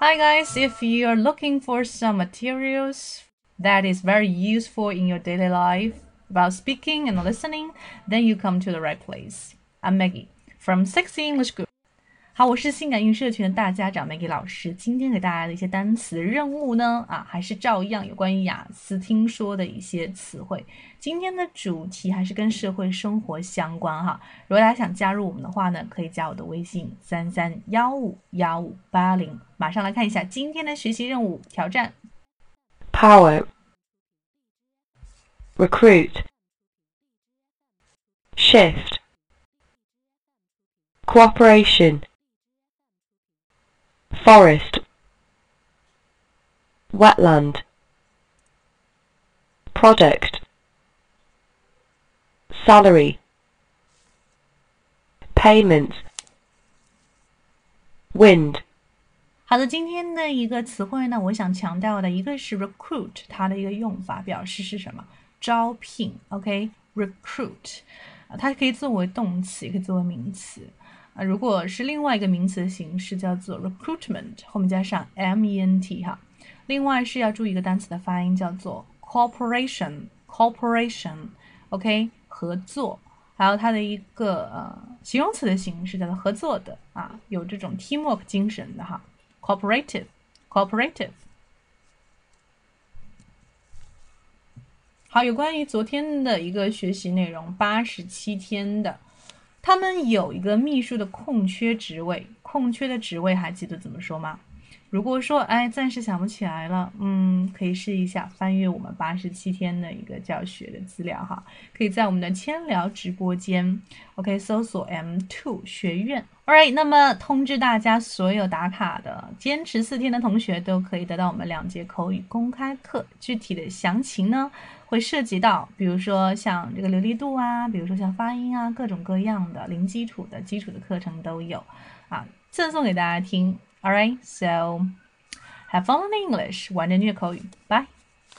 Hi guys, if you are looking for some materials that is very useful in your daily life about speaking and listening, then you come to the right place. I'm Maggie from Sexy English Group. 好，我是性感运社群的大家长 Maggie 老师。今天给大家的一些单词任务呢，啊，还是照样有关于雅思听说的一些词汇。今天的主题还是跟社会生活相关哈。如果大家想加入我们的话呢，可以加我的微信三三幺五幺五八零。马上来看一下今天的学习任务挑战。Power. Recruit. Shift. Cooperation. Forest. Wetland. Product. Salary. Payments. Wind. 好的，今天的一个词汇呢，我想强调的一个是 recruit，它的一个用法表示是什么？招聘，OK？recruit，啊，它可以作为动词，也可以作为名词。 啊，如果是另外一个名词的形式，叫做 recruitment，后面加上 m e n t 哈。另外是要注意一个单词的发音，叫做 cooperation，cooperation，OK？合作，还有它的一个呃形容词的形式叫做合作的啊，有这种 teamwork 精神的哈。cooperative cooperative。好，有关于昨天的一个学习内容，八十七天的，他们有一个秘书的空缺职位，空缺的职位还记得怎么说吗？如果说哎暂时想不起来了，嗯，可以试一下翻阅我们八十七天的一个教学的资料哈，可以在我们的千聊直播间，OK，搜索 M Two 学院，Alright，那么通知大家，所有打卡的坚持四天的同学都可以得到我们两节口语公开课，具体的详情呢会涉及到，比如说像这个流利度啊，比如说像发音啊，各种各样的零基础的基础的课程都有。啊，赠送给大家听。All right, so have fun in English. 玩着虐口语，拜。